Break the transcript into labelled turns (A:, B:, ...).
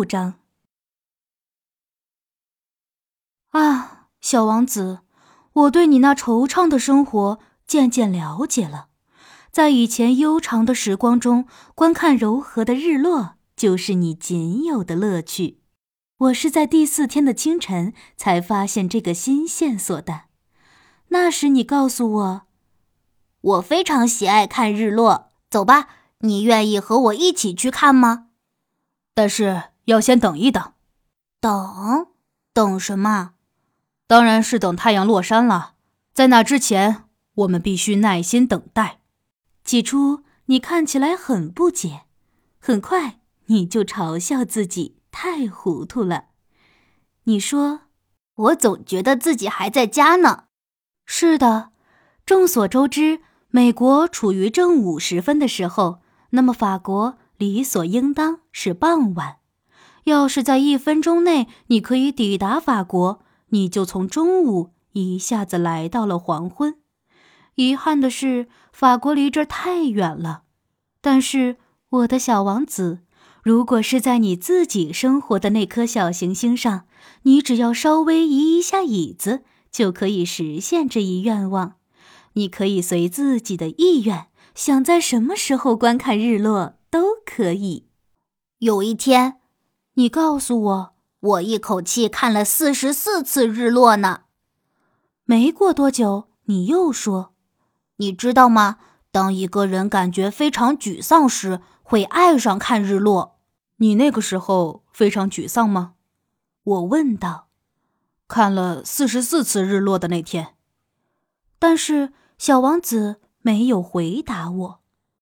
A: 六章。啊，小王子，我对你那惆怅的生活渐渐了解了。在以前悠长的时光中，观看柔和的日落就是你仅有的乐趣。我是在第四天的清晨才发现这个新线索的。那时你告诉我，
B: 我非常喜爱看日落。走吧，你愿意和我一起去看吗？
C: 但是要先等一等。
B: 等？等什么？
C: 当然是等太阳落山了。在那之前，我们必须耐心等待。
A: 起初你看起来很不解，很快你就嘲笑自己太糊涂了。你说：“
B: 我总觉得自己还在家呢。”
A: 是的，众所周知，美国处于正午时分的时候，那么法国理所应当是傍晚。要是在一分钟内你可以抵达法国，你就从中午一下子来到了黄昏。遗憾的是，法国离这儿太远了。但是，我的小王子，如果是在你自己生活的那颗小行星上，你只要稍微移一下椅子，就可以实现这一愿望。你可以随自己的意愿，想在什么时候观看日落都可以。
B: 有一天，
A: 你告诉我，
B: 我一口气看了四十四次日落呢。
A: 没过多久，你又说。
B: 你知道吗？当一个人感觉非常沮丧时，会爱上看日落。
C: 你那个时候非常沮丧吗？
A: 我问道。
C: 看了四十四次日落的那天。
A: 但是小王子没有回答我。